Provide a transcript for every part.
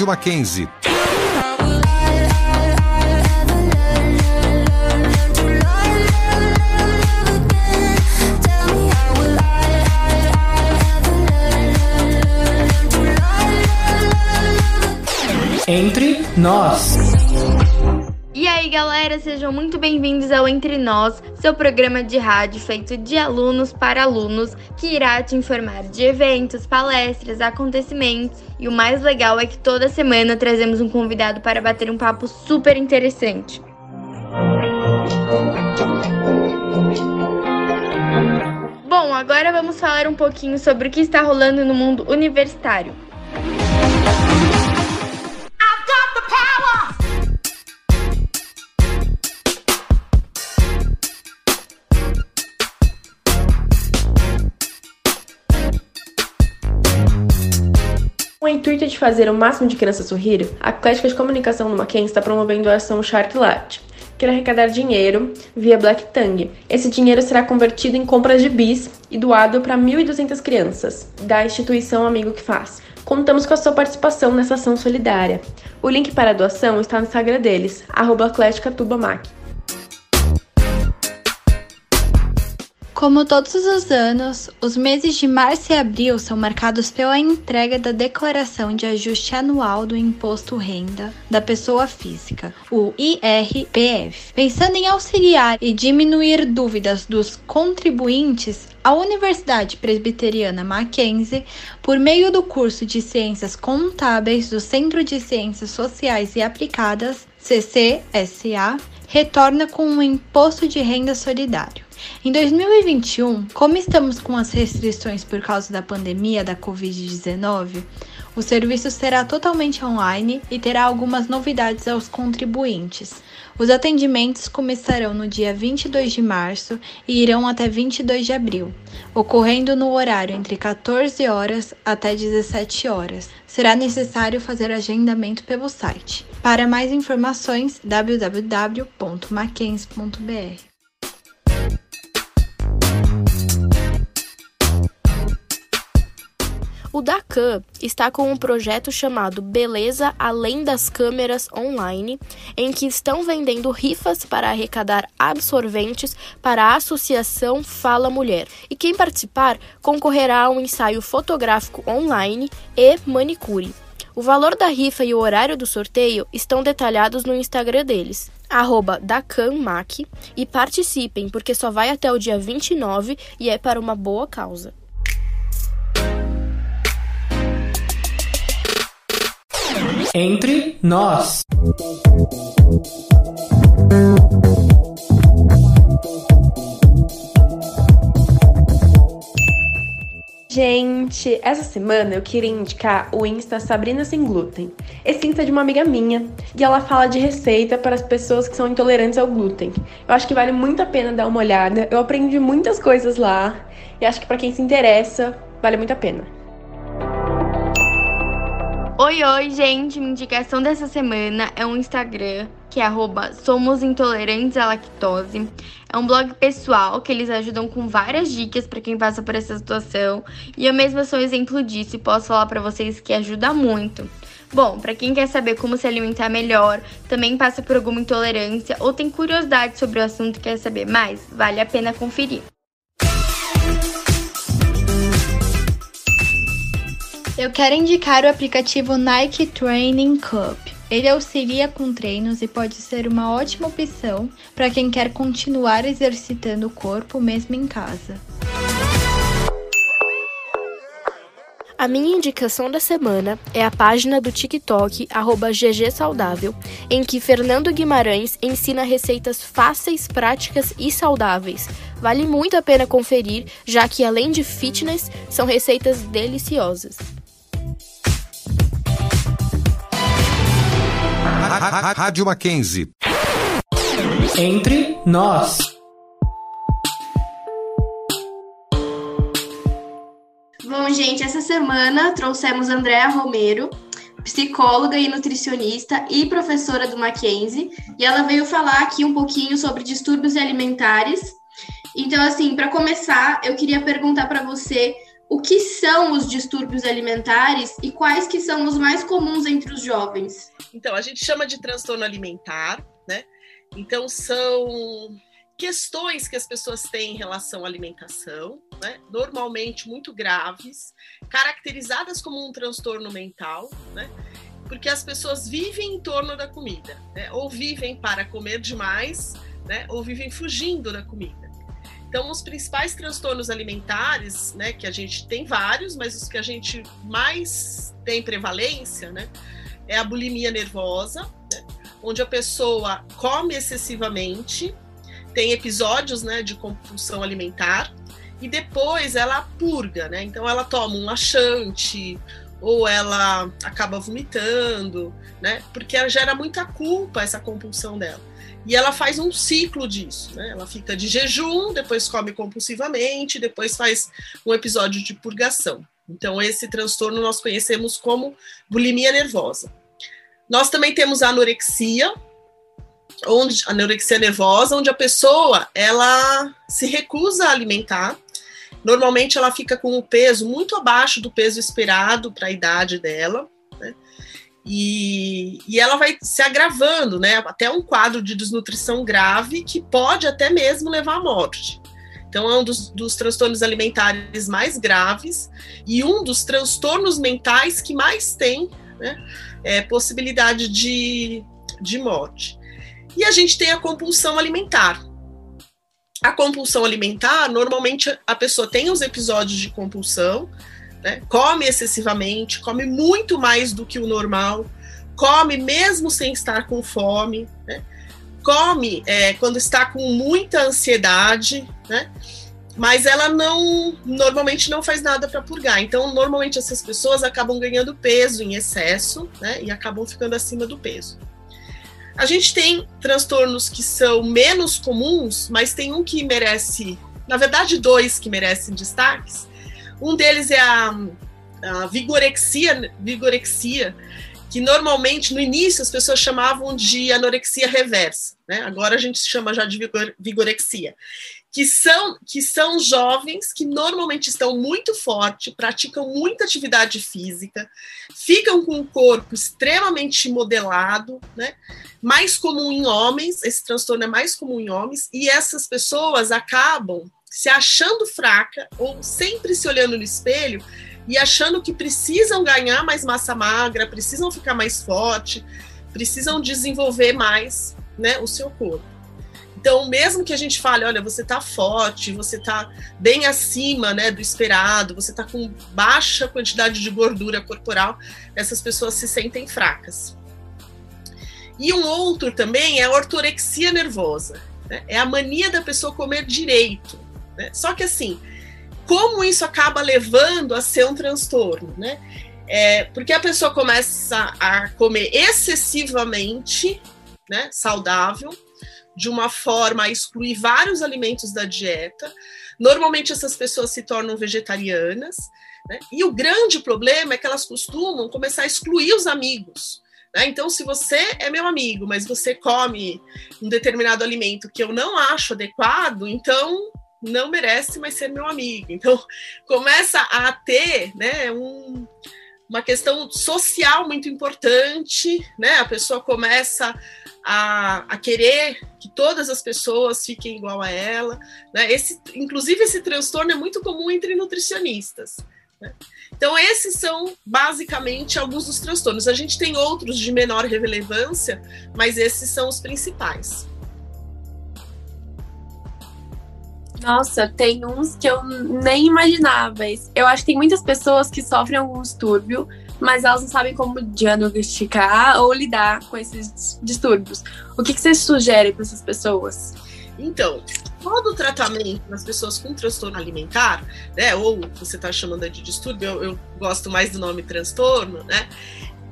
Rádio Mackenzie. Entre nós. E aí, galera, sejam muito bem-vindos ao Entre Nós, seu programa de rádio feito de alunos para alunos, que irá te informar de eventos, palestras, acontecimentos. E o mais legal é que toda semana trazemos um convidado para bater um papo super interessante. Bom, agora vamos falar um pouquinho sobre o que está rolando no mundo universitário. Intuito de fazer o máximo de crianças sorrir, a Atlética de Comunicação do Mackenzie está promovendo a ação Shark Lat, que irá arrecadar dinheiro via Black Tang. Esse dinheiro será convertido em compras de bis e doado para 1.200 crianças da instituição Amigo que Faz. Contamos com a sua participação nessa ação solidária. O link para a doação está no Instagram deles, arroba Como todos os anos, os meses de março e abril são marcados pela entrega da Declaração de Ajuste Anual do Imposto Renda da Pessoa Física, o IRPF. Pensando em auxiliar e diminuir dúvidas dos contribuintes, a Universidade Presbiteriana Mackenzie, por meio do curso de Ciências Contábeis do Centro de Ciências Sociais e Aplicadas, CCSA, retorna com um imposto de renda solidário. Em 2021, como estamos com as restrições por causa da pandemia da Covid-19, o serviço será totalmente online e terá algumas novidades aos contribuintes. Os atendimentos começarão no dia 22 de março e irão até 22 de abril, ocorrendo no horário entre 14 horas até 17 horas. Será necessário fazer agendamento pelo site. Para mais informações, www.mackenzie.br. O Dacan está com um projeto chamado Beleza Além das Câmeras Online, em que estão vendendo rifas para arrecadar absorventes para a Associação Fala Mulher. E quem participar concorrerá a um ensaio fotográfico online e manicure. O valor da rifa e o horário do sorteio estão detalhados no Instagram deles, DacanMac, e participem, porque só vai até o dia 29 e é para uma boa causa. Entre nós. Gente, essa semana eu queria indicar o Insta Sabrina Sem Glúten. Esse Insta é de uma amiga minha e ela fala de receita para as pessoas que são intolerantes ao glúten. Eu acho que vale muito a pena dar uma olhada. Eu aprendi muitas coisas lá e acho que para quem se interessa, vale muito a pena. Oi, oi, gente! Minha indicação dessa semana é um Instagram que é arroba Somos Intolerantes à Lactose. É um blog pessoal que eles ajudam com várias dicas para quem passa por essa situação. E eu mesma sou exemplo disso e posso falar para vocês que ajuda muito. Bom, para quem quer saber como se alimentar melhor, também passa por alguma intolerância ou tem curiosidade sobre o assunto e quer saber mais, vale a pena conferir. Eu quero indicar o aplicativo Nike Training Club. Ele auxilia com treinos e pode ser uma ótima opção para quem quer continuar exercitando o corpo mesmo em casa. A minha indicação da semana é a página do TikTok @ggsaudável, em que Fernando Guimarães ensina receitas fáceis, práticas e saudáveis. Vale muito a pena conferir, já que além de fitness, são receitas deliciosas. Rádio Mackenzie. Entre nós. Bom, gente, essa semana trouxemos Andréa Romero, psicóloga e nutricionista e professora do Mackenzie, e ela veio falar aqui um pouquinho sobre distúrbios alimentares. Então, assim, para começar, eu queria perguntar para você o que são os distúrbios alimentares e quais que são os mais comuns entre os jovens. Então, a gente chama de transtorno alimentar, né? Então, são questões que as pessoas têm em relação à alimentação, né? normalmente muito graves, caracterizadas como um transtorno mental, né? porque as pessoas vivem em torno da comida, né? ou vivem para comer demais, né? ou vivem fugindo da comida. Então, os principais transtornos alimentares, né, que a gente tem vários, mas os que a gente mais tem prevalência, né, é a bulimia nervosa, né, onde a pessoa come excessivamente, tem episódios né, de compulsão alimentar e depois ela purga, né? Então ela toma um laxante ou ela acaba vomitando, né? Porque ela gera muita culpa essa compulsão dela. E ela faz um ciclo disso, né? Ela fica de jejum, depois come compulsivamente, depois faz um episódio de purgação. Então esse transtorno nós conhecemos como bulimia nervosa. Nós também temos a anorexia, onde anorexia nervosa, onde a pessoa ela se recusa a alimentar. Normalmente ela fica com o peso muito abaixo do peso esperado para a idade dela? E, e ela vai se agravando, né? Até um quadro de desnutrição grave que pode até mesmo levar à morte. Então, é um dos, dos, transtornos alimentares mais graves e um dos transtornos mentais que mais tem né, é, possibilidade de, de morte. E a gente tem a compulsão alimentar. A compulsão alimentar, normalmente a pessoa tem os episódios de compulsão, né? come excessivamente, come muito mais do que o normal, come mesmo sem estar com fome, né? come é, quando está com muita ansiedade, né? mas ela não normalmente não faz nada para purgar. Então, normalmente essas pessoas acabam ganhando peso em excesso, né? E acabam ficando acima do peso. A gente tem transtornos que são menos comuns, mas tem um que merece, na verdade, dois que merecem destaques. Um deles é a, a vigorexia, vigorexia, que normalmente no início as pessoas chamavam de anorexia reversa, né? Agora a gente chama já de vigor, vigorexia que são, que são jovens que normalmente estão muito fortes, praticam muita atividade física, ficam com o corpo extremamente modelado, né? Mais comum em homens, esse transtorno é mais comum em homens, e essas pessoas acabam se achando fraca ou sempre se olhando no espelho e achando que precisam ganhar mais massa magra, precisam ficar mais forte, precisam desenvolver mais, né, o seu corpo. Então, mesmo que a gente fale, olha, você está forte, você está bem acima né, do esperado, você está com baixa quantidade de gordura corporal, essas pessoas se sentem fracas. E um outro também é a ortorexia nervosa. Né? É a mania da pessoa comer direito. Né? Só que assim, como isso acaba levando a ser um transtorno, né? É, porque a pessoa começa a comer excessivamente né, saudável, de uma forma a excluir vários alimentos da dieta. Normalmente essas pessoas se tornam vegetarianas, né? e o grande problema é que elas costumam começar a excluir os amigos. Né? Então, se você é meu amigo, mas você come um determinado alimento que eu não acho adequado, então não merece mais ser meu amigo. Então, começa a ter né, um, uma questão social muito importante, né? A pessoa começa a, a, querer que todas as pessoas fiquem igual a ela. Né? Esse, inclusive, esse transtorno é muito comum entre nutricionistas. Né? Então, esses são basicamente alguns dos transtornos. A gente tem outros de menor relevância, mas esses são os principais. Nossa, tem uns que eu nem imaginava. Eu acho que tem muitas pessoas que sofrem algum distúrbio, mas elas não sabem como diagnosticar ou lidar com esses distúrbios. O que, que você sugere para essas pessoas? Então, todo tratamento nas pessoas com transtorno alimentar, né, ou você está chamando de distúrbio, eu, eu gosto mais do nome transtorno, né?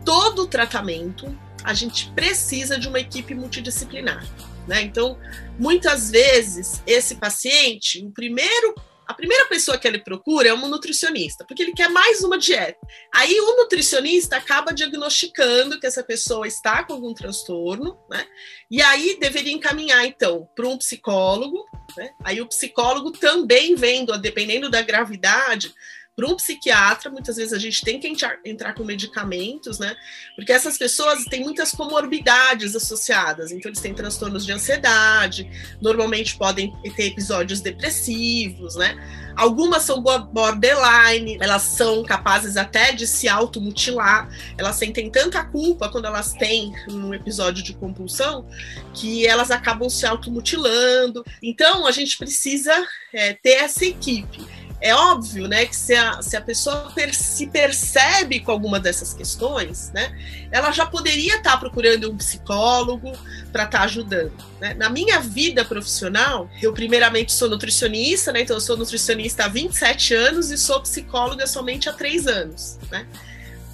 Todo tratamento a gente precisa de uma equipe multidisciplinar. Né? Então, muitas vezes, esse paciente, o primeiro a primeira pessoa que ele procura é um nutricionista, porque ele quer mais uma dieta. Aí o nutricionista acaba diagnosticando que essa pessoa está com algum transtorno, né? E aí deveria encaminhar, então, para um psicólogo, né? Aí o psicólogo também vendo, dependendo da gravidade, para um psiquiatra, muitas vezes a gente tem que entrar, entrar, com medicamentos, né? Porque essas pessoas têm muitas comorbidades associadas, então eles têm transtornos de ansiedade, normalmente podem ter episódios depressivos, né? Algumas são borderline, elas são capazes até de se automutilar, elas sentem tanta culpa quando elas têm um episódio de compulsão que elas acabam se automutilando. Então a gente precisa é, ter essa equipe é óbvio, né, que se a, se a pessoa per, se percebe com alguma dessas questões, né, ela já poderia estar tá procurando um psicólogo para estar tá ajudando. Né? Na minha vida profissional, eu primeiramente sou nutricionista, né, então eu sou nutricionista há 27 anos e sou psicóloga somente há 3 anos, né?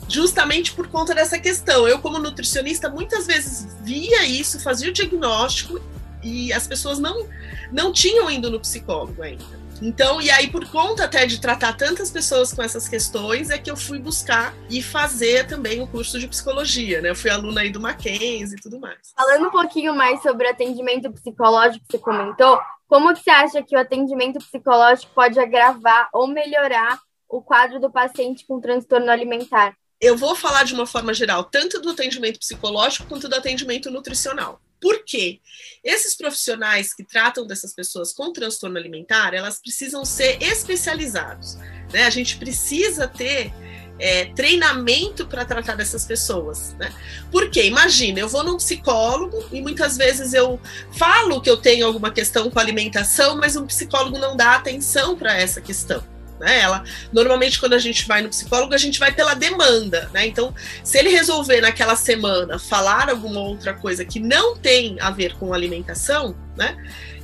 Justamente por conta dessa questão. Eu, como nutricionista, muitas vezes via isso, fazia o diagnóstico e as pessoas não, não tinham ido no psicólogo ainda. Então, e aí, por conta até de tratar tantas pessoas com essas questões, é que eu fui buscar e fazer também o um curso de psicologia, né? Eu fui aluna aí do Mackenzie e tudo mais. Falando um pouquinho mais sobre atendimento psicológico que você comentou, como que você acha que o atendimento psicológico pode agravar ou melhorar o quadro do paciente com transtorno alimentar? Eu vou falar de uma forma geral, tanto do atendimento psicológico quanto do atendimento nutricional. Por quê? Esses profissionais que tratam dessas pessoas com transtorno alimentar, elas precisam ser especializados. Né? A gente precisa ter é, treinamento para tratar dessas pessoas, né? Porque imagina, eu vou num psicólogo e muitas vezes eu falo que eu tenho alguma questão com alimentação, mas um psicólogo não dá atenção para essa questão. Né? Ela, normalmente, quando a gente vai no psicólogo, a gente vai pela demanda. Né? Então, se ele resolver naquela semana falar alguma outra coisa que não tem a ver com alimentação, né?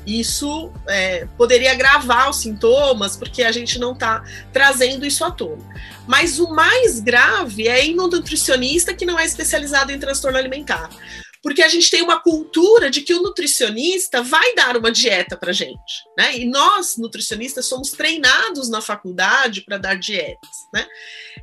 isso é, poderia agravar os sintomas, porque a gente não está trazendo isso à tona. Mas o mais grave é ir no nutricionista que não é especializado em transtorno alimentar porque a gente tem uma cultura de que o nutricionista vai dar uma dieta para gente, né? E nós, nutricionistas, somos treinados na faculdade para dar dietas, né?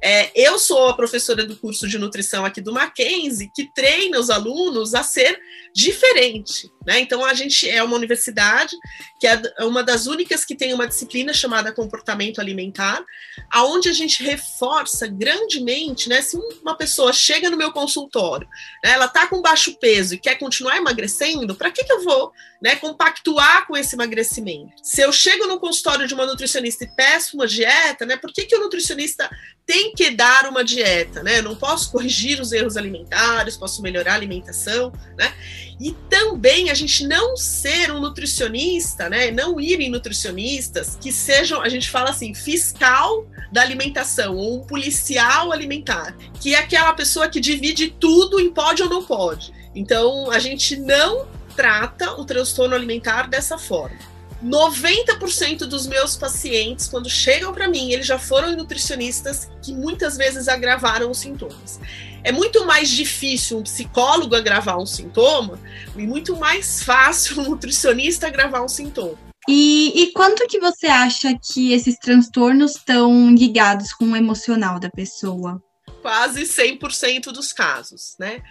É, eu sou a professora do curso de nutrição aqui do Mackenzie, que treina os alunos a ser diferente, né? Então a gente é uma universidade que é uma das únicas que tem uma disciplina chamada comportamento alimentar, aonde a gente reforça grandemente, né? Se uma pessoa chega no meu consultório, né, ela está com baixo peso e quer continuar emagrecendo, para que, que eu vou né, compactuar com esse emagrecimento? Se eu chego no consultório de uma nutricionista e peço uma dieta, né, por que, que o nutricionista tem que dar uma dieta? Né? Eu não posso corrigir os erros alimentares, posso melhorar a alimentação, né? E também a gente não ser um nutricionista, né? Não ir em nutricionistas que sejam, a gente fala assim, fiscal da alimentação, ou um policial alimentar, que é aquela pessoa que divide tudo em pode ou não pode. Então, a gente não trata o transtorno alimentar dessa forma. 90% dos meus pacientes, quando chegam para mim, eles já foram nutricionistas que muitas vezes agravaram os sintomas. É muito mais difícil um psicólogo agravar um sintoma e muito mais fácil um nutricionista agravar um sintoma. E, e quanto que você acha que esses transtornos estão ligados com o emocional da pessoa? Quase 100% dos casos, né?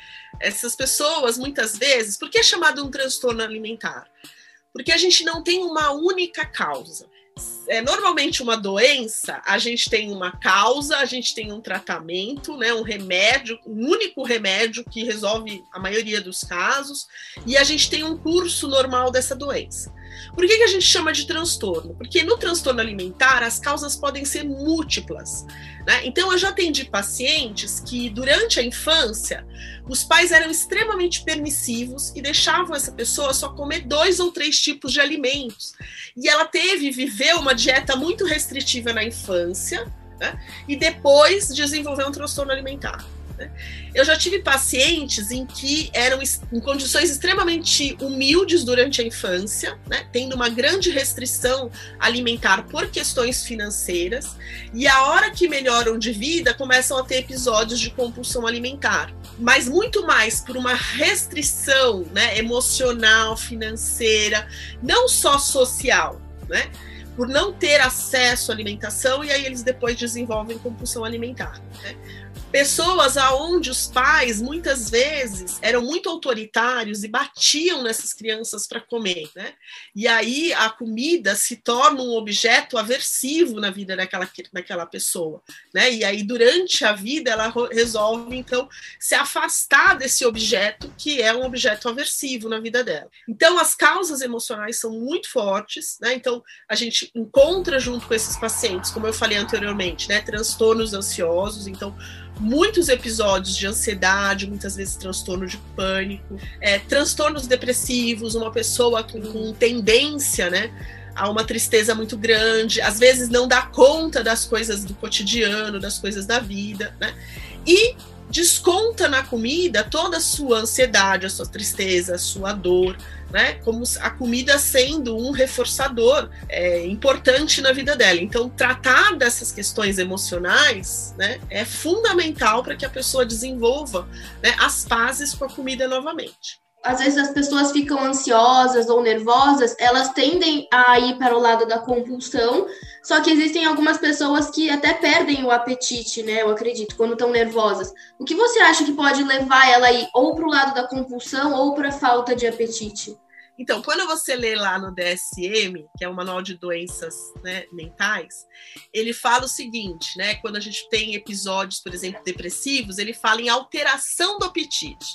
Essas pessoas, muitas vezes, por que é chamado um transtorno alimentar? Porque a gente não tem uma única causa. É, normalmente uma doença, a gente tem uma causa, a gente tem um tratamento, né, um remédio, um único remédio que resolve a maioria dos casos, e a gente tem um curso normal dessa doença. Por que, que a gente chama de transtorno? Porque no transtorno alimentar as causas podem ser múltiplas. Né? Então, eu já atendi pacientes que, durante a infância, os pais eram extremamente permissivos e deixavam essa pessoa só comer dois ou três tipos de alimentos. E ela teve, viveu uma dieta muito restritiva na infância, né? e depois desenvolveu um transtorno alimentar. Né? Eu já tive pacientes em que eram em condições extremamente humildes durante a infância, né? tendo uma grande restrição alimentar por questões financeiras, e a hora que melhoram de vida começam a ter episódios de compulsão alimentar, mas muito mais por uma restrição né, emocional, financeira, não só social, né? por não ter acesso à alimentação e aí eles depois desenvolvem compulsão alimentar. Né? Pessoas aonde os pais muitas vezes eram muito autoritários e batiam nessas crianças para comer, né? E aí a comida se torna um objeto aversivo na vida daquela, daquela pessoa, né? E aí durante a vida ela resolve então se afastar desse objeto que é um objeto aversivo na vida dela. Então as causas emocionais são muito fortes, né? Então a gente encontra junto com esses pacientes, como eu falei anteriormente, né? Transtornos ansiosos, então muitos episódios de ansiedade, muitas vezes transtorno de pânico, é, transtornos depressivos, uma pessoa com, com tendência, né? a uma tristeza muito grande, às vezes não dá conta das coisas do cotidiano, das coisas da vida, né? E desconta na comida toda a sua ansiedade, a sua tristeza, a sua dor, né? Como a comida sendo um reforçador é, importante na vida dela. Então, tratar dessas questões emocionais, né, é fundamental para que a pessoa desenvolva né, as pazes com a comida novamente às vezes as pessoas ficam ansiosas ou nervosas, elas tendem a ir para o lado da compulsão, só que existem algumas pessoas que até perdem o apetite, né? Eu acredito, quando estão nervosas. O que você acha que pode levar ela a ir ou para o lado da compulsão ou para a falta de apetite? Então, quando você lê lá no DSM, que é o Manual de Doenças né, Mentais, ele fala o seguinte, né? Quando a gente tem episódios, por exemplo, depressivos, ele fala em alteração do apetite.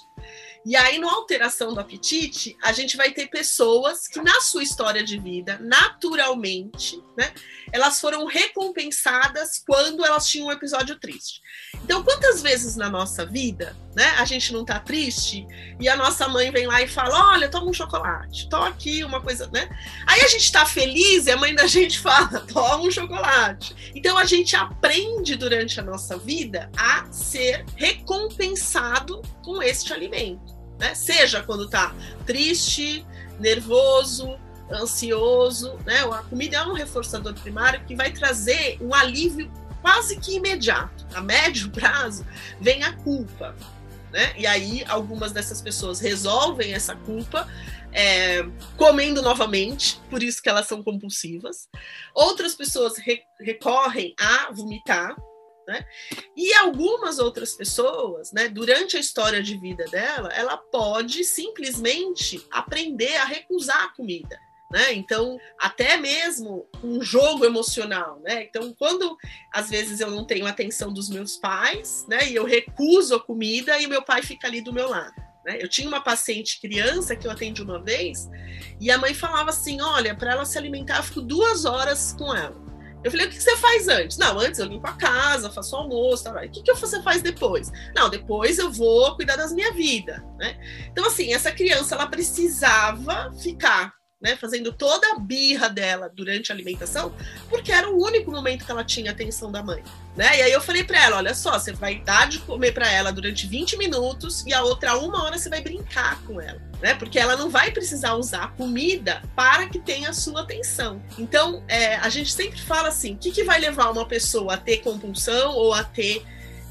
E aí, no alteração do apetite, a gente vai ter pessoas que, na sua história de vida, naturalmente, né, elas foram recompensadas quando elas tinham um episódio triste. Então, quantas vezes na nossa vida, né, a gente não tá triste e a nossa mãe vem lá e fala: Olha, toma um chocolate, toma aqui uma coisa, né? Aí a gente tá feliz e a mãe da gente fala: Toma um chocolate. Então, a gente aprende durante a nossa vida a ser recompensado com este alimento né? Seja quando tá triste, nervoso, ansioso, né? A comida é um reforçador primário que vai trazer um alívio quase que imediato. A médio prazo vem a culpa, né? E aí algumas dessas pessoas resolvem essa culpa é, comendo novamente, por isso que elas são compulsivas. Outras pessoas re recorrem a vomitar, né? E algumas outras pessoas, né, durante a história de vida dela, ela pode simplesmente aprender a recusar a comida. Né? Então, até mesmo um jogo emocional, né? Então, quando às vezes eu não tenho atenção dos meus pais, né? E eu recuso a comida e meu pai fica ali do meu lado. Né? Eu tinha uma paciente criança que eu atendi uma vez e a mãe falava assim: olha, para ela se alimentar, eu fico duas horas com ela. Eu falei, o que você faz antes? Não, antes eu limpo a casa, faço almoço, tá? o que, que você faz depois? Não, depois eu vou cuidar das minha vida, né? Então, assim, essa criança, ela precisava ficar né, fazendo toda a birra dela durante a alimentação, porque era o único momento que ela tinha atenção da mãe. Né? E aí eu falei para ela: olha só, você vai dar de comer para ela durante 20 minutos e a outra uma hora você vai brincar com ela. Né? Porque ela não vai precisar usar comida para que tenha a sua atenção. Então, é, a gente sempre fala assim: o que, que vai levar uma pessoa a ter compulsão ou a ter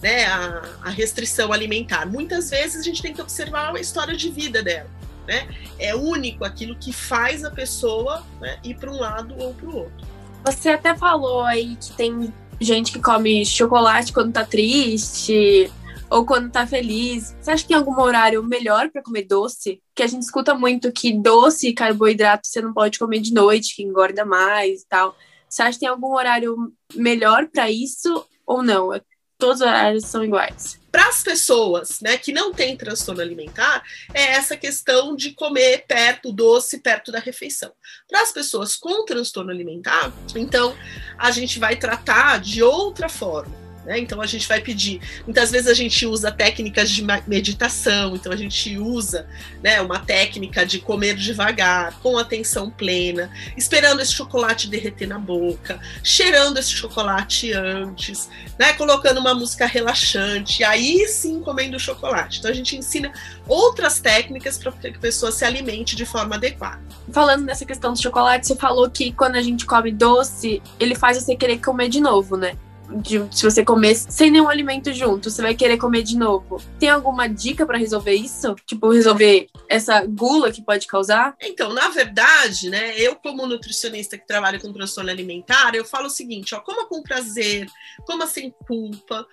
né, a, a restrição alimentar? Muitas vezes a gente tem que observar a história de vida dela né? É único aquilo que faz a pessoa né, ir para um lado ou para o outro. Você até falou aí que tem gente que come chocolate quando tá triste ou quando tá feliz. Você acha que tem algum horário melhor para comer doce? Que a gente escuta muito que doce e carboidrato você não pode comer de noite, que engorda mais e tal. Você acha que tem algum horário melhor para isso ou não? Todos os horários são iguais. Para as pessoas né, que não têm transtorno alimentar, é essa questão de comer perto, doce, perto da refeição. Para as pessoas com transtorno alimentar, então a gente vai tratar de outra forma. Né? Então a gente vai pedir. Muitas vezes a gente usa técnicas de meditação, então a gente usa né, uma técnica de comer devagar, com atenção plena, esperando esse chocolate derreter na boca, cheirando esse chocolate antes, né, colocando uma música relaxante, aí sim comendo chocolate. Então a gente ensina outras técnicas para que a pessoa se alimente de forma adequada. Falando nessa questão do chocolate, você falou que quando a gente come doce, ele faz você querer comer de novo, né? De, se você comer sem nenhum alimento junto, você vai querer comer de novo. Tem alguma dica para resolver isso? Tipo, resolver essa gula que pode causar? Então, na verdade, né, eu como nutricionista que trabalha com transtorno alimentar, eu falo o seguinte, ó, coma com prazer, coma sem culpa,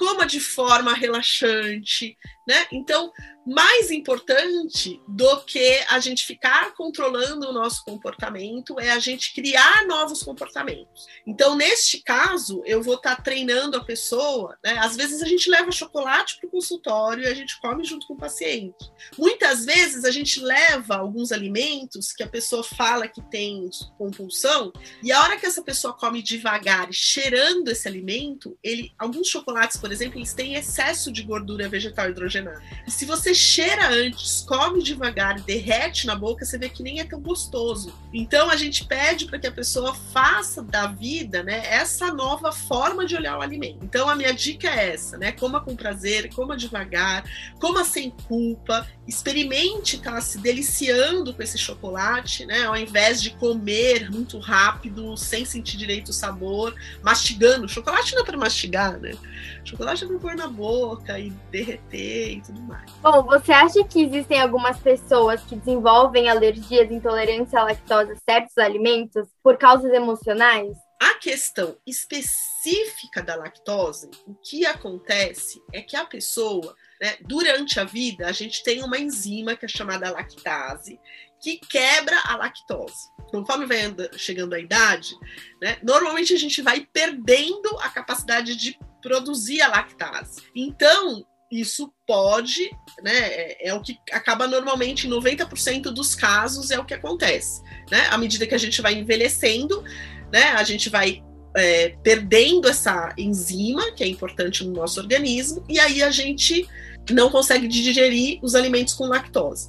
coma de forma relaxante, né? Então, mais importante do que a gente ficar controlando o nosso comportamento é a gente criar novos comportamentos. Então, neste caso, eu vou estar tá treinando a pessoa, né? Às vezes a gente leva chocolate para o consultório e a gente come junto com o paciente. Muitas vezes a gente leva alguns alimentos que a pessoa fala que tem compulsão e a hora que essa pessoa come devagar, cheirando esse alimento, ele, alguns chocolates, por exemplo, eles têm excesso de gordura vegetal hidrogenada. E se você cheira antes, come devagar derrete na boca, você vê que nem é tão gostoso. Então a gente pede para que a pessoa faça da vida, né, essa nova forma de olhar o alimento. Então a minha dica é essa, né? Coma com prazer, coma devagar, coma sem culpa, experimente estar tá, se deliciando com esse chocolate, né? Ao invés de comer muito rápido, sem sentir direito o sabor, mastigando. Chocolate não é para mastigar, né? É para pôr na boca e derreter e tudo mais. Bom, você acha que existem algumas pessoas que desenvolvem alergias, intolerância à lactose a certos alimentos por causas emocionais? A questão específica da lactose, o que acontece é que a pessoa, né, durante a vida, a gente tem uma enzima que é chamada lactase, que quebra a lactose. Conforme vai chegando a idade, né, normalmente a gente vai perdendo a capacidade de produzir a lactase. Então, isso pode, né, é, é, o que acaba normalmente em 90% dos casos é o que acontece, né? À medida que a gente vai envelhecendo, né, a gente vai é, perdendo essa enzima que é importante no nosso organismo e aí a gente não consegue digerir os alimentos com lactose.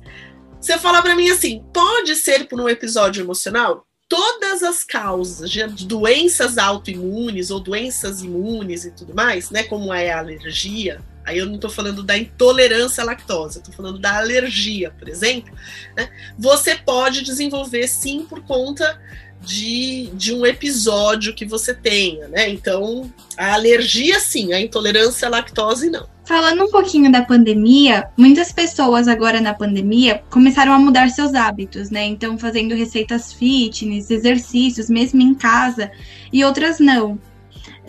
Você fala para mim assim, pode ser por um episódio emocional? Todas as causas de doenças autoimunes ou doenças imunes e tudo mais, né, como é a alergia, aí eu não estou falando da intolerância à lactose, estou falando da alergia, por exemplo, né, você pode desenvolver sim por conta de, de um episódio que você tenha, né? Então, a alergia sim, a intolerância à lactose não. Falando um pouquinho da pandemia, muitas pessoas agora na pandemia começaram a mudar seus hábitos, né? Então, fazendo receitas fitness, exercícios, mesmo em casa, e outras não.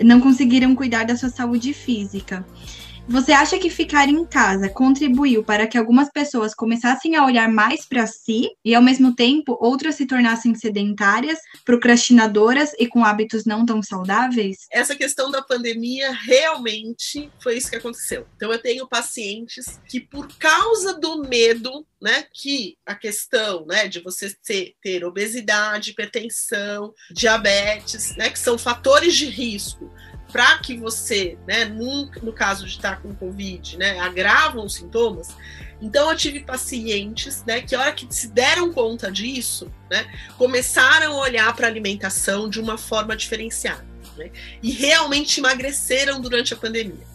Não conseguiram cuidar da sua saúde física. Você acha que ficar em casa contribuiu para que algumas pessoas começassem a olhar mais para si e, ao mesmo tempo, outras se tornassem sedentárias, procrastinadoras e com hábitos não tão saudáveis? Essa questão da pandemia realmente foi isso que aconteceu. Então, eu tenho pacientes que, por causa do medo, né, que a questão né, de você ter, ter obesidade, hipertensão, diabetes, né, que são fatores de risco para que você, né, no, caso de estar com Covid, né, agravam os sintomas. Então eu tive pacientes, né, que a hora que se deram conta disso, né, começaram a olhar para a alimentação de uma forma diferenciada, né, e realmente emagreceram durante a pandemia.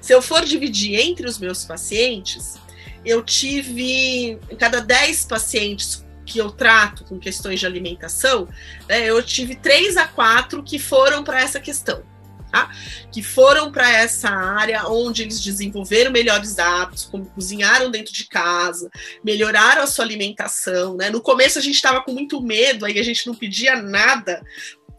Se eu for dividir entre os meus pacientes, eu tive em cada 10 pacientes que eu trato com questões de alimentação, né, eu tive três a quatro que foram para essa questão tá? que foram para essa área onde eles desenvolveram melhores hábitos, como cozinharam dentro de casa, melhoraram a sua alimentação. Né? No começo a gente estava com muito medo, aí a gente não pedia nada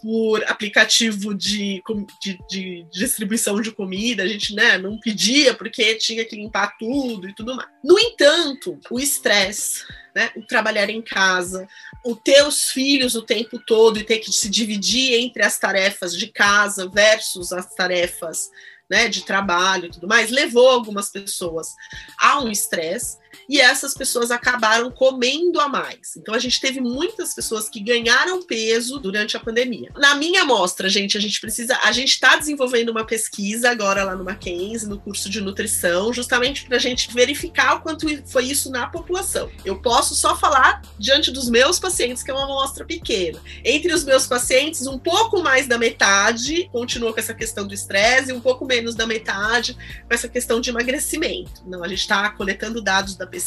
por aplicativo de, de, de, distribuição de comida, a gente né, não pedia porque tinha que limpar tudo e tudo mais. No entanto, o estresse, né, o trabalhar em casa, os filhos o tempo todo e ter que se dividir entre as tarefas de casa versus as tarefas né, de trabalho e tudo mais, levou algumas pessoas a um estresse e essas pessoas acabaram comendo a mais. Então a gente teve muitas pessoas que ganharam peso durante a pandemia. Na minha amostra, gente, a gente precisa, a gente está desenvolvendo uma pesquisa agora lá no Mackenzie, no curso de nutrição, justamente para a gente verificar o quanto foi isso na população. Eu posso só falar diante dos meus pacientes, que é uma amostra pequena. Entre os meus pacientes, um pouco mais da metade continua com essa questão do estresse e um pouco menos da metade com essa questão de emagrecimento. Não, a gente está coletando dados da pesquisa,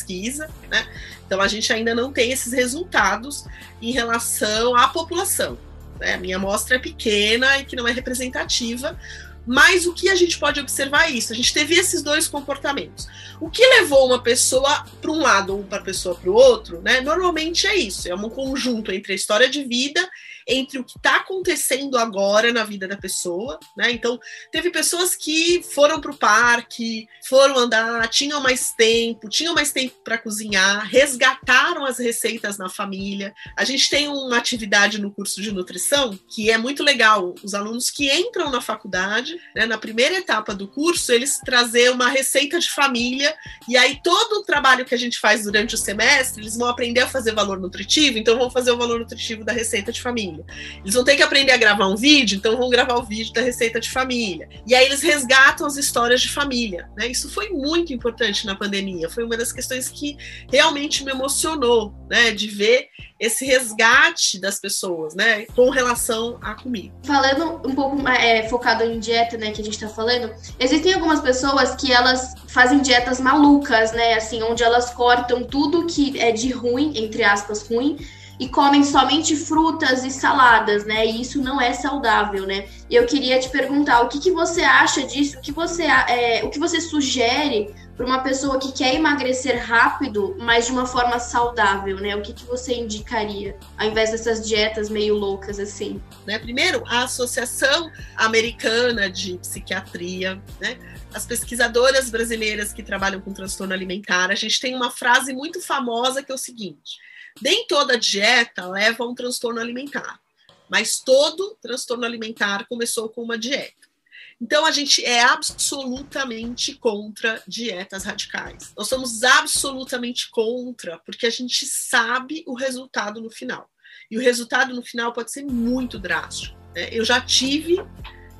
né? Então a gente ainda não tem esses resultados em relação à população. Né? A minha amostra é pequena e que não é representativa, mas o que a gente pode observar é isso. A gente teve esses dois comportamentos. O que levou uma pessoa para um lado ou para a pessoa para o outro, né? Normalmente é isso. É um conjunto entre a história de vida entre o que está acontecendo agora na vida da pessoa, né? Então, teve pessoas que foram para o parque, foram andar, tinham mais tempo, tinham mais tempo para cozinhar, resgataram as receitas na família. A gente tem uma atividade no curso de nutrição que é muito legal. Os alunos que entram na faculdade, né, na primeira etapa do curso, eles trazer uma receita de família e aí todo o trabalho que a gente faz durante o semestre, eles vão aprender a fazer valor nutritivo, então vão fazer o valor nutritivo da receita de família família. Eles vão ter que aprender a gravar um vídeo, então vão gravar o vídeo da receita de família. E aí eles resgatam as histórias de família. Né? Isso foi muito importante na pandemia. Foi uma das questões que realmente me emocionou, né? De ver esse resgate das pessoas, né, com relação à comida. Falando um pouco é, focado em dieta, né, que a gente tá falando, existem algumas pessoas que elas fazem dietas malucas, né, assim, onde elas cortam tudo que é de ruim, entre aspas, ruim, e comem somente frutas e saladas, né? E isso não é saudável, né? E eu queria te perguntar o que, que você acha disso, o que você, é, o que você sugere para uma pessoa que quer emagrecer rápido, mas de uma forma saudável, né? O que, que você indicaria, ao invés dessas dietas meio loucas assim? Né? Primeiro, a Associação Americana de Psiquiatria, né? As pesquisadoras brasileiras que trabalham com transtorno alimentar, a gente tem uma frase muito famosa que é o seguinte: nem toda dieta leva a um transtorno alimentar, mas todo transtorno alimentar começou com uma dieta. Então, a gente é absolutamente contra dietas radicais. Nós somos absolutamente contra, porque a gente sabe o resultado no final. E o resultado no final pode ser muito drástico. Né? Eu já tive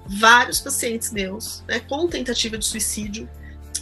vários pacientes meus né, com tentativa de suicídio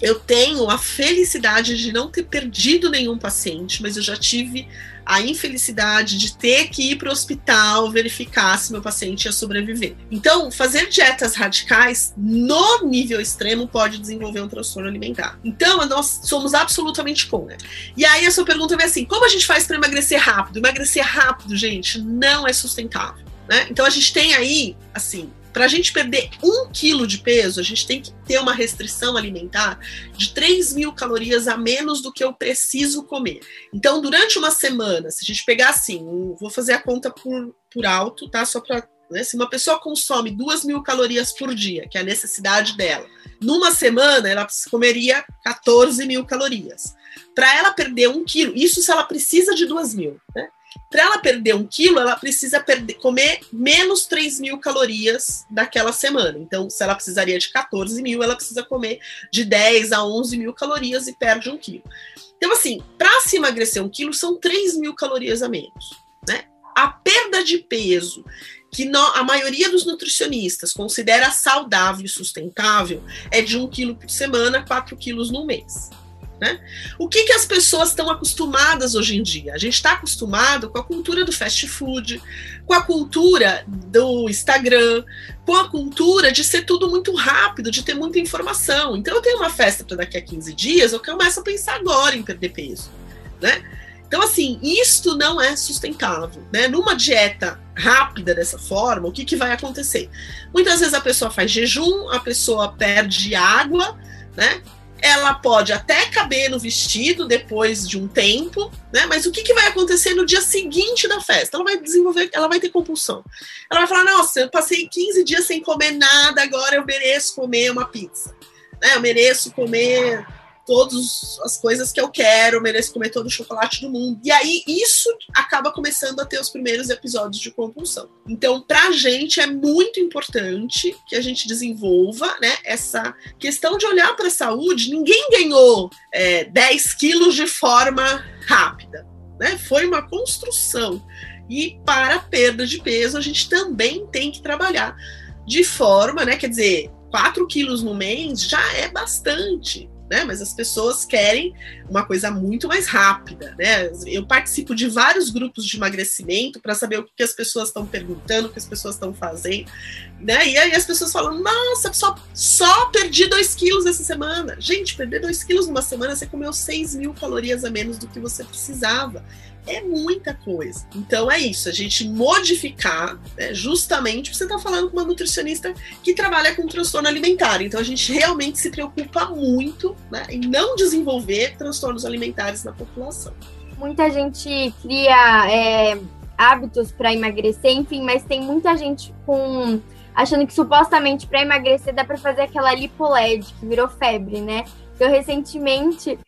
eu tenho a felicidade de não ter perdido nenhum paciente, mas eu já tive a infelicidade de ter que ir para o hospital verificar se meu paciente ia sobreviver. Então, fazer dietas radicais no nível extremo pode desenvolver um transtorno alimentar. Então, nós somos absolutamente contra. E aí a sua pergunta vem assim: como a gente faz para emagrecer rápido? Emagrecer rápido, gente, não é sustentável. Né? Então a gente tem aí, assim, para a gente perder um quilo de peso, a gente tem que ter uma restrição alimentar de 3 mil calorias a menos do que eu preciso comer. Então, durante uma semana, se a gente pegar assim, vou fazer a conta por, por alto, tá? Só para. Né, se uma pessoa consome 2 mil calorias por dia, que é a necessidade dela, numa semana ela comeria 14 mil calorias. Para ela perder um quilo, isso se ela precisa de 2 mil, né? Para ela perder um quilo, ela precisa perder, comer menos 3 mil calorias daquela semana. Então, se ela precisaria de 14 mil, ela precisa comer de 10 a 11 mil calorias e perde um quilo. Então, assim, para se emagrecer um quilo, são 3 mil calorias a menos. Né? A perda de peso que no, a maioria dos nutricionistas considera saudável e sustentável é de 1 quilo por semana, 4 quilos no mês. Né? O que, que as pessoas estão acostumadas hoje em dia? A gente está acostumado com a cultura do fast food, com a cultura do Instagram, com a cultura de ser tudo muito rápido, de ter muita informação. Então, eu tenho uma festa para daqui a 15 dias, eu começo a pensar agora em perder peso. Né? Então, assim, isto não é sustentável. Né? Numa dieta rápida dessa forma, o que, que vai acontecer? Muitas vezes a pessoa faz jejum, a pessoa perde água, né? Ela pode até caber no vestido depois de um tempo, né? Mas o que, que vai acontecer no dia seguinte da festa? Ela vai desenvolver, ela vai ter compulsão. Ela vai falar: nossa, eu passei 15 dias sem comer nada, agora eu mereço comer uma pizza. Né? Eu mereço comer todas as coisas que eu quero, mereço comer todo o chocolate do mundo. E aí isso acaba começando a ter os primeiros episódios de compulsão. Então, pra gente é muito importante que a gente desenvolva, né, essa questão de olhar para a saúde. Ninguém ganhou é, 10 quilos de forma rápida, né? Foi uma construção. E para a perda de peso, a gente também tem que trabalhar de forma, né? Quer dizer, 4 quilos no mês já é bastante né? Mas as pessoas querem uma coisa muito mais rápida, né? Eu participo de vários grupos de emagrecimento para saber o que as pessoas estão perguntando, o que as pessoas estão fazendo, né? E aí as pessoas falam: Nossa, só, só perdi 2 quilos essa semana. Gente, perder 2 quilos numa semana, você comeu 6 mil calorias a menos do que você precisava é muita coisa. Então é isso, a gente modificar, né, justamente você está falando com uma nutricionista que trabalha com transtorno alimentar. Então a gente realmente se preocupa muito né, em não desenvolver transtornos alimentares na população. Muita gente cria é, hábitos para emagrecer, enfim, mas tem muita gente com achando que supostamente para emagrecer dá para fazer aquela lipoled que virou febre, né? Eu recentemente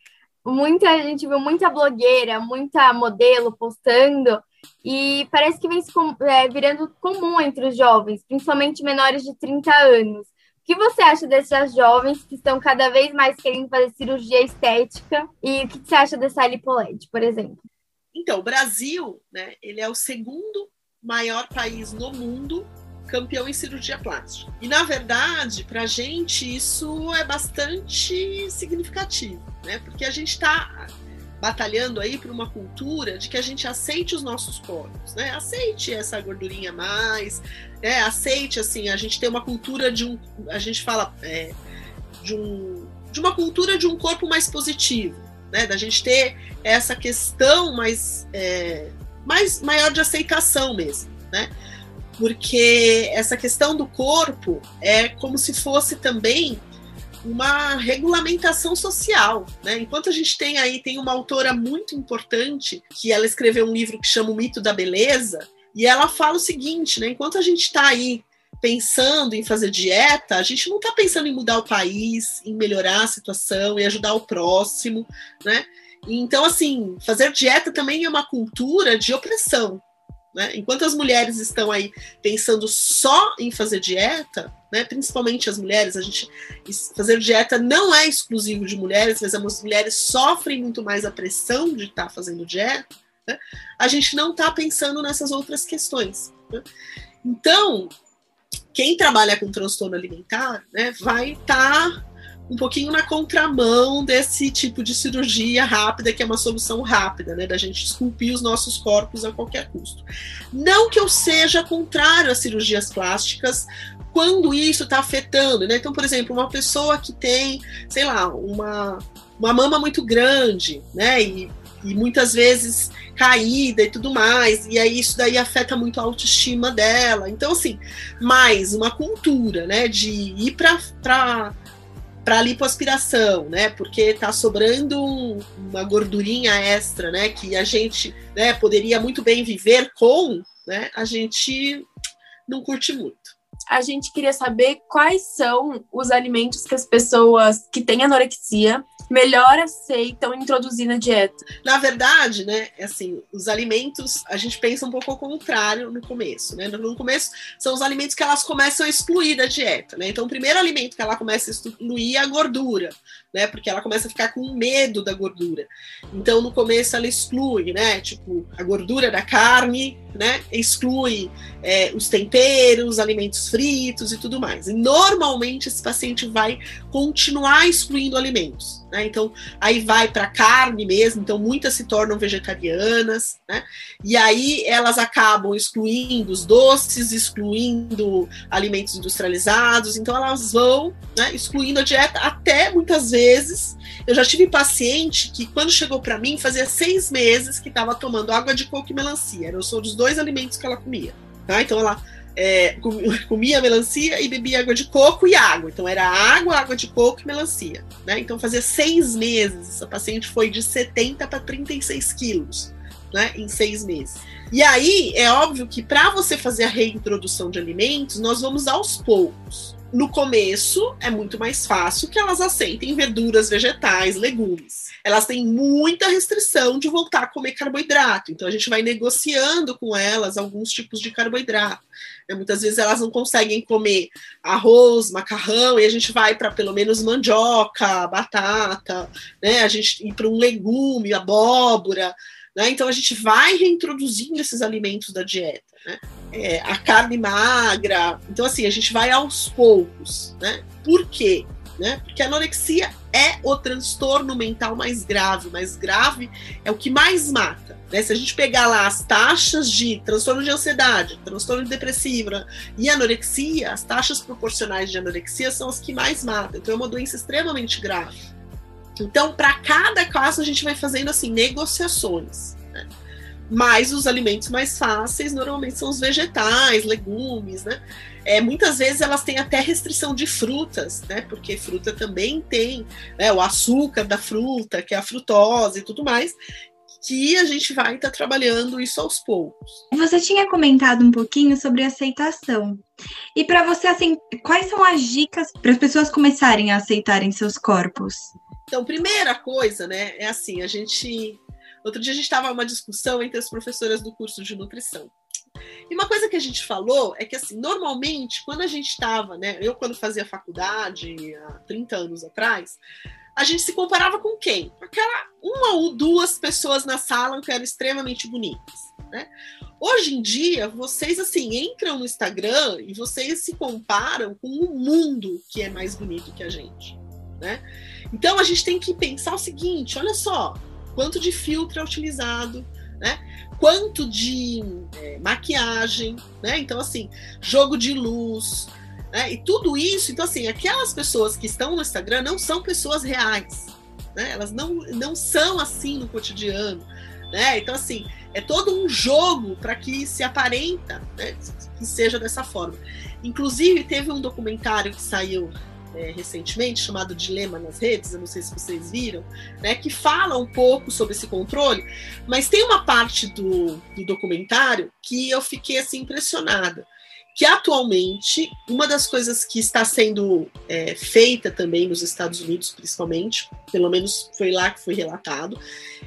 muita gente viu muita blogueira, muita modelo postando e parece que vem é, virando comum entre os jovens, principalmente menores de 30 anos. O que você acha dessas jovens que estão cada vez mais querendo fazer cirurgia estética? E o que você acha dessa lipoled, por exemplo? Então, o Brasil, né, ele é o segundo maior país no mundo campeão em cirurgia plástica. E, na verdade, para a gente, isso é bastante significativo, né? Porque a gente está batalhando aí por uma cultura de que a gente aceite os nossos corpos, né? Aceite essa gordurinha mais, né? Aceite, assim, a gente tem uma cultura de um... A gente fala é, de um... De uma cultura de um corpo mais positivo, né? Da gente ter essa questão mais... É, mais maior de aceitação mesmo, né? porque essa questão do corpo é como se fosse também uma regulamentação social, né? Enquanto a gente tem aí tem uma autora muito importante que ela escreveu um livro que chama O Mito da Beleza e ela fala o seguinte, né? Enquanto a gente está aí pensando em fazer dieta, a gente não está pensando em mudar o país, em melhorar a situação e ajudar o próximo, né? Então, assim, fazer dieta também é uma cultura de opressão, né? Enquanto as mulheres estão aí pensando só em fazer dieta, né? principalmente as mulheres, a gente fazer dieta não é exclusivo de mulheres, mas as mulheres sofrem muito mais a pressão de estar tá fazendo dieta. Né? A gente não está pensando nessas outras questões. Né? Então, quem trabalha com transtorno alimentar né, vai estar tá um pouquinho na contramão desse tipo de cirurgia rápida, que é uma solução rápida, né? Da gente esculpir os nossos corpos a qualquer custo. Não que eu seja contrário às cirurgias plásticas quando isso está afetando, né? Então, por exemplo, uma pessoa que tem, sei lá, uma, uma mama muito grande, né? E, e muitas vezes caída e tudo mais, e aí isso daí afeta muito a autoestima dela. Então, assim, mais uma cultura, né, de ir para para lipoaspiração, né? Porque tá sobrando uma gordurinha extra, né? Que a gente, né, poderia muito bem viver com, né? A gente não curte muito. A gente queria saber quais são os alimentos que as pessoas que têm anorexia melhor aceitam introduzir na dieta? Na verdade, né, é assim, os alimentos, a gente pensa um pouco ao contrário no começo, né? No começo são os alimentos que elas começam a excluir da dieta, né? Então, o primeiro alimento que ela começa a excluir é a gordura, né? Porque ela começa a ficar com medo da gordura. Então, no começo ela exclui, né? Tipo, a gordura da carne, né? Exclui é, os temperos, alimentos fritos e tudo mais. E normalmente esse paciente vai continuar excluindo alimentos. Né? Então, aí vai para carne mesmo, então muitas se tornam vegetarianas, né? E aí elas acabam excluindo os doces, excluindo alimentos industrializados, então elas vão né, excluindo a dieta até muitas vezes. Eu já tive paciente que, quando chegou para mim, fazia seis meses que estava tomando água de coco e melancia. Eu sou dos dois alimentos que ela comia. Tá? Então ela é, comia melancia e bebia água de coco e água. Então era água, água de coco e melancia. Né? Então fazia seis meses. Essa paciente foi de 70 para 36 quilos né? em seis meses. E aí é óbvio que para você fazer a reintrodução de alimentos, nós vamos aos poucos. No começo é muito mais fácil que elas aceitem verduras, vegetais, legumes. Elas têm muita restrição de voltar a comer carboidrato, então a gente vai negociando com elas alguns tipos de carboidrato. Né? Muitas vezes elas não conseguem comer arroz, macarrão, e a gente vai para pelo menos mandioca, batata, né? A gente ir para um legume, abóbora. Né? Então a gente vai reintroduzindo esses alimentos da dieta. Né? É, a carne magra. Então, assim, a gente vai aos poucos. Né? Por quê? Né? Porque a anorexia é o transtorno mental mais grave. Mais grave é o que mais mata. Né? Se a gente pegar lá as taxas de transtorno de ansiedade, transtorno depressivo né? e anorexia, as taxas proporcionais de anorexia são as que mais matam. Então, é uma doença extremamente grave. Então, para cada caso, a gente vai fazendo assim negociações. Né? Mas os alimentos mais fáceis normalmente são os vegetais, legumes, né? É, muitas vezes elas têm até restrição de frutas, né? Porque fruta também tem né, o açúcar da fruta, que é a frutose e tudo mais, que a gente vai estar tá trabalhando isso aos poucos. Você tinha comentado um pouquinho sobre aceitação. E para você, assim, quais são as dicas para as pessoas começarem a aceitarem seus corpos? Então, primeira coisa, né, é assim, a gente. Outro dia a gente estava uma discussão entre as professoras do curso de nutrição. E uma coisa que a gente falou é que, assim, normalmente, quando a gente estava, né, eu quando fazia faculdade, há 30 anos atrás, a gente se comparava com quem? Aquela uma ou duas pessoas na sala que eram extremamente bonitas, né? Hoje em dia, vocês, assim, entram no Instagram e vocês se comparam com o um mundo que é mais bonito que a gente, né? Então a gente tem que pensar o seguinte: olha só, quanto de filtro é utilizado, né? Quanto de é, maquiagem, né? Então, assim, jogo de luz, né? E tudo isso, então, assim, aquelas pessoas que estão no Instagram não são pessoas reais, né? Elas não, não são assim no cotidiano, né? Então, assim, é todo um jogo para que se aparenta né? que seja dessa forma. Inclusive, teve um documentário que saiu é, recentemente, chamado Dilema nas Redes, eu não sei se vocês viram, né, que fala um pouco sobre esse controle, mas tem uma parte do, do documentário que eu fiquei assim impressionada que atualmente uma das coisas que está sendo é, feita também nos Estados Unidos, principalmente, pelo menos foi lá que foi relatado,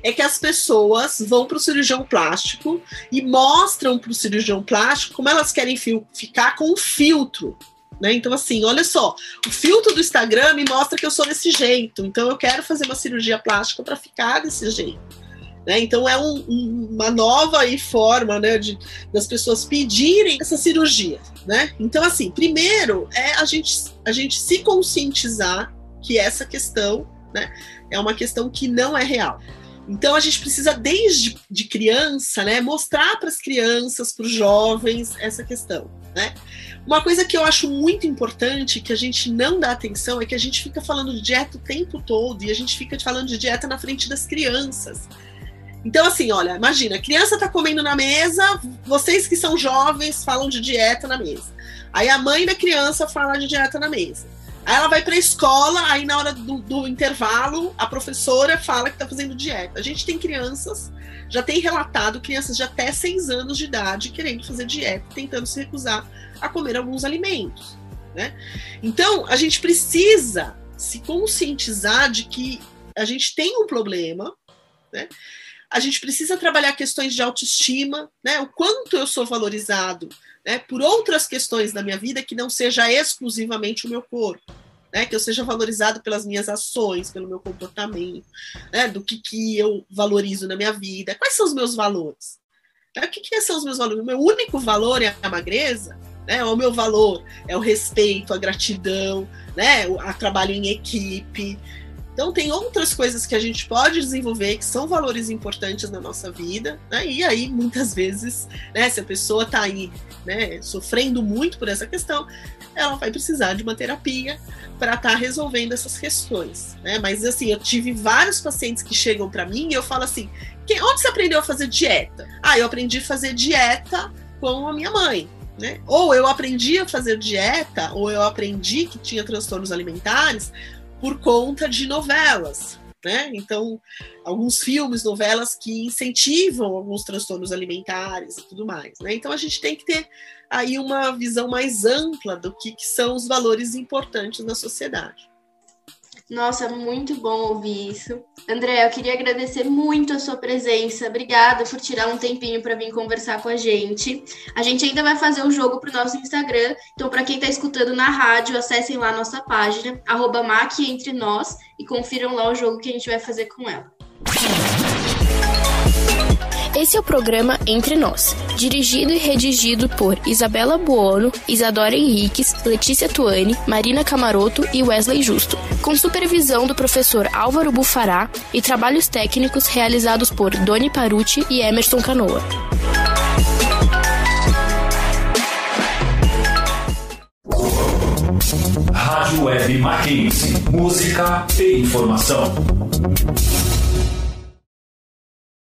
é que as pessoas vão para o cirurgião plástico e mostram para o cirurgião plástico como elas querem ficar com o filtro né? Então, assim, olha só, o filtro do Instagram me mostra que eu sou desse jeito, então eu quero fazer uma cirurgia plástica para ficar desse jeito. Né? Então, é um, um, uma nova forma né, de, das pessoas pedirem essa cirurgia. Né? Então, assim, primeiro é a gente, a gente se conscientizar que essa questão né, é uma questão que não é real. Então a gente precisa desde de criança, né, mostrar para as crianças, para os jovens essa questão, né? Uma coisa que eu acho muito importante, que a gente não dá atenção, é que a gente fica falando de dieta o tempo todo e a gente fica falando de dieta na frente das crianças. Então, assim, olha, imagina, a criança está comendo na mesa, vocês que são jovens falam de dieta na mesa. Aí a mãe da criança fala de dieta na mesa. Aí ela vai para a escola, aí na hora do, do, intervalo, a professora fala que está fazendo dieta. A gente tem crianças, já tem relatado crianças de até 6 anos de idade querendo fazer dieta, tentando se recusar a comer alguns alimentos. Né? Então, a gente precisa se conscientizar de que a gente tem um problema, né? a gente precisa trabalhar questões de autoestima, né? o quanto eu sou valorizado né? por outras questões da minha vida que não seja exclusivamente o meu corpo. Né, que eu seja valorizado pelas minhas ações, pelo meu comportamento, né, do que, que eu valorizo na minha vida. Quais são os meus valores? É, o que, que são os meus valores? O meu único valor é a magreza? né? O meu valor é o respeito, a gratidão, né? O trabalho em equipe. Então tem outras coisas que a gente pode desenvolver que são valores importantes na nossa vida, né? E aí muitas vezes, né? Se a pessoa está aí, né? Sofrendo muito por essa questão, ela vai precisar de uma terapia para estar tá resolvendo essas questões, né? Mas assim, eu tive vários pacientes que chegam para mim e eu falo assim: onde você aprendeu a fazer dieta? Ah, eu aprendi a fazer dieta com a minha mãe. Né? Ou eu aprendi a fazer dieta, ou eu aprendi que tinha transtornos alimentares por conta de novelas. né? Então, alguns filmes, novelas que incentivam alguns transtornos alimentares e tudo mais, né? Então, a gente tem que ter aí uma visão mais ampla do que, que são os valores importantes na sociedade. Nossa, muito bom ouvir isso. André, eu queria agradecer muito a sua presença. Obrigada por tirar um tempinho para vir conversar com a gente. A gente ainda vai fazer o um jogo para o nosso Instagram. Então, para quem está escutando na rádio, acessem lá a nossa página, arroba Entre Nós, e confiram lá o jogo que a gente vai fazer com ela. Esse é o programa Entre Nós, dirigido e redigido por Isabela Buono, Isadora Henriques, Letícia Tuani, Marina Camaroto e Wesley Justo, com supervisão do professor Álvaro Bufará e trabalhos técnicos realizados por Doni Paruti e Emerson Canoa. Rádio Web Mackenzie. Música e informação.